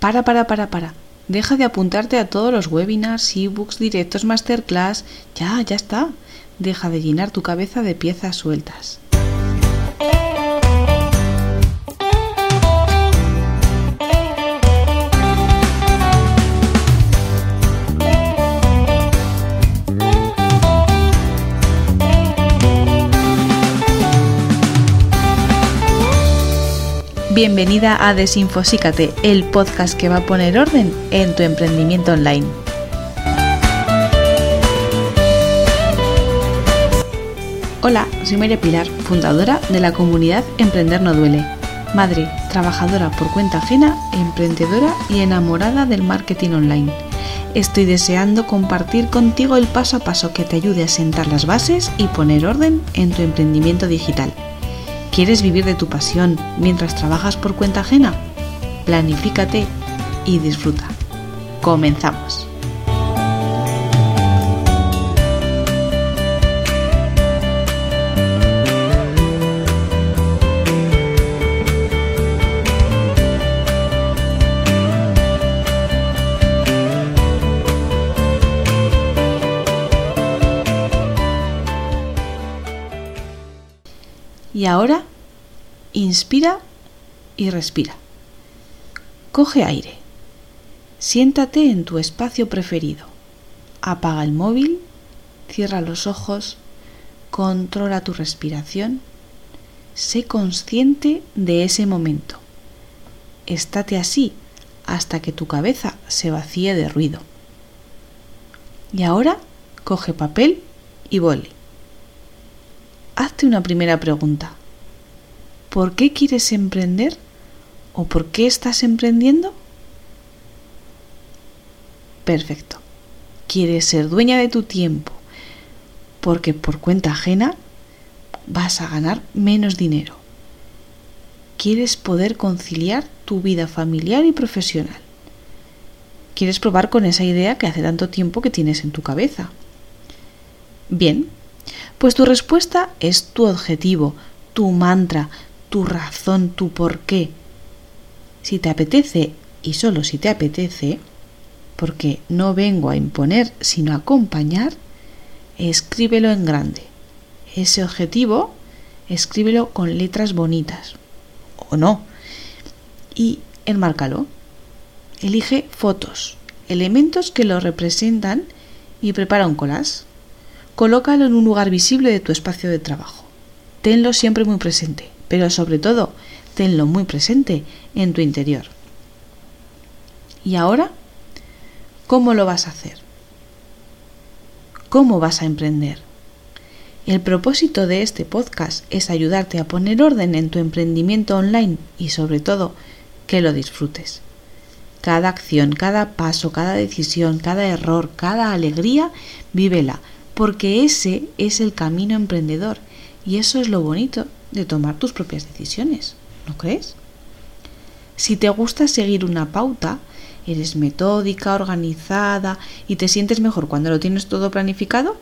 Para, para, para, para. Deja de apuntarte a todos los webinars, ebooks, directos, masterclass. Ya, ya está. Deja de llenar tu cabeza de piezas sueltas. Bienvenida a Desinfosícate, el podcast que va a poner orden en tu emprendimiento online. Hola, soy María Pilar, fundadora de la comunidad Emprender No Duele. Madre, trabajadora por cuenta ajena, emprendedora y enamorada del marketing online. Estoy deseando compartir contigo el paso a paso que te ayude a sentar las bases y poner orden en tu emprendimiento digital. ¿Quieres vivir de tu pasión mientras trabajas por cuenta ajena? Planifícate y disfruta. Comenzamos. Y ahora, inspira y respira. Coge aire. Siéntate en tu espacio preferido. Apaga el móvil, cierra los ojos, controla tu respiración. Sé consciente de ese momento. Estate así hasta que tu cabeza se vacíe de ruido. Y ahora coge papel y boli hazte una primera pregunta. ¿Por qué quieres emprender? ¿O por qué estás emprendiendo? Perfecto. Quieres ser dueña de tu tiempo porque por cuenta ajena vas a ganar menos dinero. Quieres poder conciliar tu vida familiar y profesional. Quieres probar con esa idea que hace tanto tiempo que tienes en tu cabeza. Bien, pues tu respuesta es tu objetivo, tu mantra, tu razón, tu por qué. Si te apetece, y solo si te apetece, porque no vengo a imponer sino a acompañar, escríbelo en grande. Ese objetivo, escríbelo con letras bonitas. O no. Y enmárcalo. Elige fotos, elementos que lo representan y prepara un collage. Colócalo en un lugar visible de tu espacio de trabajo. Tenlo siempre muy presente, pero sobre todo, tenlo muy presente en tu interior. ¿Y ahora? ¿Cómo lo vas a hacer? ¿Cómo vas a emprender? El propósito de este podcast es ayudarte a poner orden en tu emprendimiento online y sobre todo que lo disfrutes. Cada acción, cada paso, cada decisión, cada error, cada alegría, vívela porque ese es el camino emprendedor y eso es lo bonito de tomar tus propias decisiones, ¿no crees? Si te gusta seguir una pauta, eres metódica, organizada y te sientes mejor cuando lo tienes todo planificado,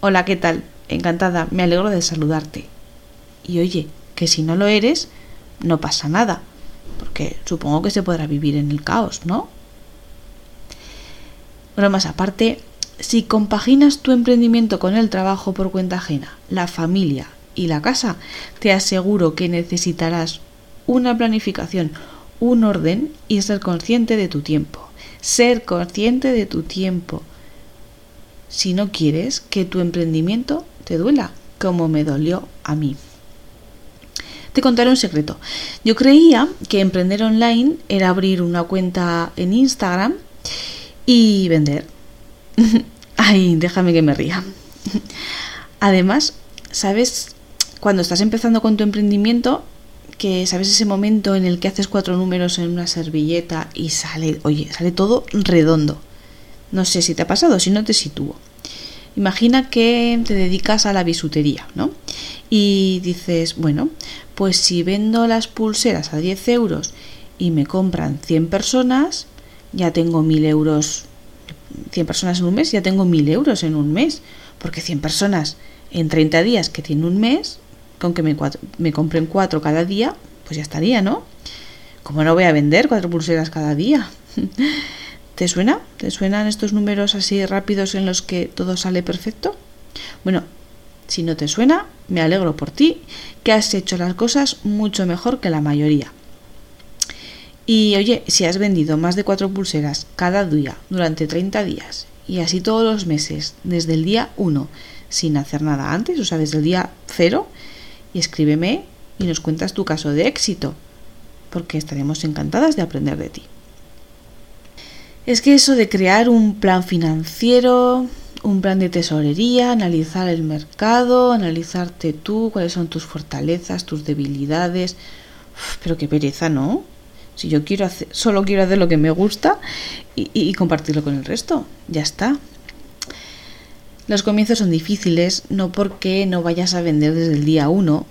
hola, ¿qué tal? Encantada, me alegro de saludarte. Y oye, que si no lo eres, no pasa nada, porque supongo que se podrá vivir en el caos, ¿no? Bueno, más aparte, si compaginas tu emprendimiento con el trabajo por cuenta ajena, la familia y la casa, te aseguro que necesitarás una planificación, un orden y ser consciente de tu tiempo. Ser consciente de tu tiempo. Si no quieres que tu emprendimiento te duela, como me dolió a mí. Te contaré un secreto. Yo creía que emprender online era abrir una cuenta en Instagram y vender Ay, déjame que me ría. Además, ¿sabes? Cuando estás empezando con tu emprendimiento, que sabes ese momento en el que haces cuatro números en una servilleta y sale, oye, sale todo redondo. No sé si te ha pasado, si no te sitúo. Imagina que te dedicas a la bisutería, ¿no? Y dices, bueno, pues si vendo las pulseras a 10 euros y me compran 100 personas, ya tengo 1000 euros 100 personas en un mes, ya tengo 1000 euros en un mes. Porque 100 personas en 30 días que tiene un mes, con que me, me compren 4 cada día, pues ya estaría, ¿no? ¿Cómo no voy a vender cuatro pulseras cada día? ¿Te suena? ¿Te suenan estos números así rápidos en los que todo sale perfecto? Bueno, si no te suena, me alegro por ti, que has hecho las cosas mucho mejor que la mayoría. Y oye, si has vendido más de cuatro pulseras cada día durante 30 días y así todos los meses, desde el día 1, sin hacer nada antes, o sea, desde el día 0, y escríbeme y nos cuentas tu caso de éxito, porque estaremos encantadas de aprender de ti. Es que eso de crear un plan financiero, un plan de tesorería, analizar el mercado, analizarte tú, cuáles son tus fortalezas, tus debilidades. pero qué pereza, ¿no? Si yo quiero hacer, solo quiero hacer lo que me gusta y, y compartirlo con el resto, ya está. Los comienzos son difíciles, no porque no vayas a vender desde el día uno,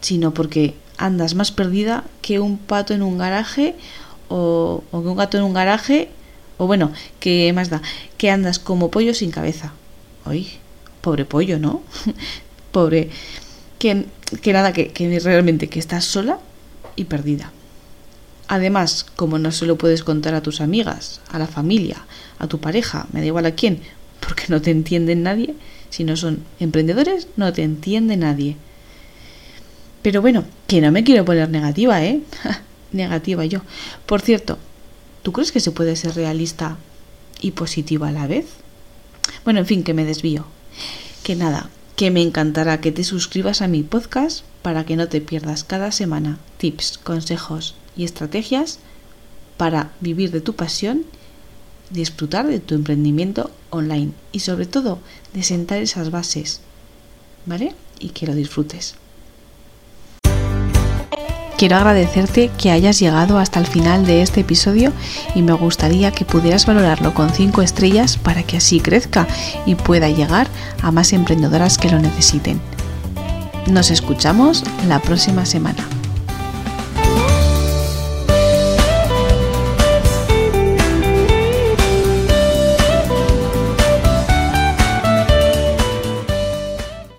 sino porque andas más perdida que un pato en un garaje o, o que un gato en un garaje o bueno, que más da, que andas como pollo sin cabeza. Ay, pobre pollo, ¿no? pobre. Que, que nada, que, que realmente que estás sola y perdida. Además, como no se lo puedes contar a tus amigas, a la familia, a tu pareja, me da igual a quién, porque no te entiende nadie, si no son emprendedores, no te entiende nadie. Pero bueno, que no me quiero poner negativa, ¿eh? negativa yo. Por cierto, ¿Tú crees que se puede ser realista y positiva a la vez? Bueno, en fin, que me desvío. Que nada, que me encantará que te suscribas a mi podcast para que no te pierdas cada semana tips, consejos y estrategias para vivir de tu pasión, disfrutar de tu emprendimiento online y sobre todo de sentar esas bases, ¿vale? Y que lo disfrutes. Quiero agradecerte que hayas llegado hasta el final de este episodio y me gustaría que pudieras valorarlo con 5 estrellas para que así crezca y pueda llegar a más emprendedoras que lo necesiten. Nos escuchamos la próxima semana.